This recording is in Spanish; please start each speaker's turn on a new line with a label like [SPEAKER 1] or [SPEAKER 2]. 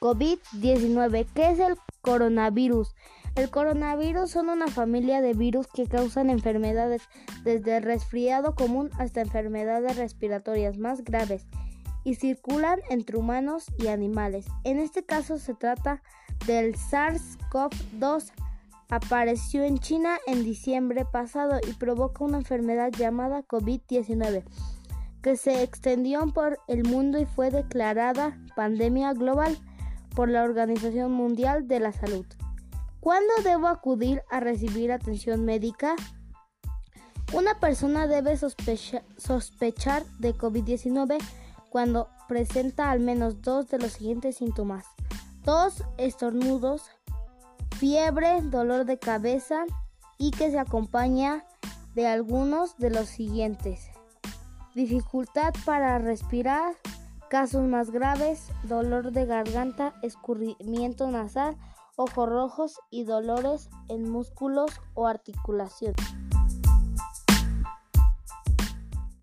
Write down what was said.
[SPEAKER 1] COVID-19. ¿Qué es el coronavirus? El coronavirus son una familia de virus que causan enfermedades desde resfriado común hasta enfermedades respiratorias más graves y circulan entre humanos y animales. En este caso se trata del SARS-CoV-2. Apareció en China en diciembre pasado y provoca una enfermedad llamada COVID-19 que se extendió por el mundo y fue declarada pandemia global por la Organización Mundial de la Salud. ¿Cuándo debo acudir a recibir atención médica? Una persona debe sospechar de COVID-19 cuando presenta al menos dos de los siguientes síntomas. Tos, estornudos, fiebre, dolor de cabeza y que se acompaña de algunos de los siguientes. Dificultad para respirar, Casos más graves, dolor de garganta, escurrimiento nasal, ojos rojos y dolores en músculos o articulaciones.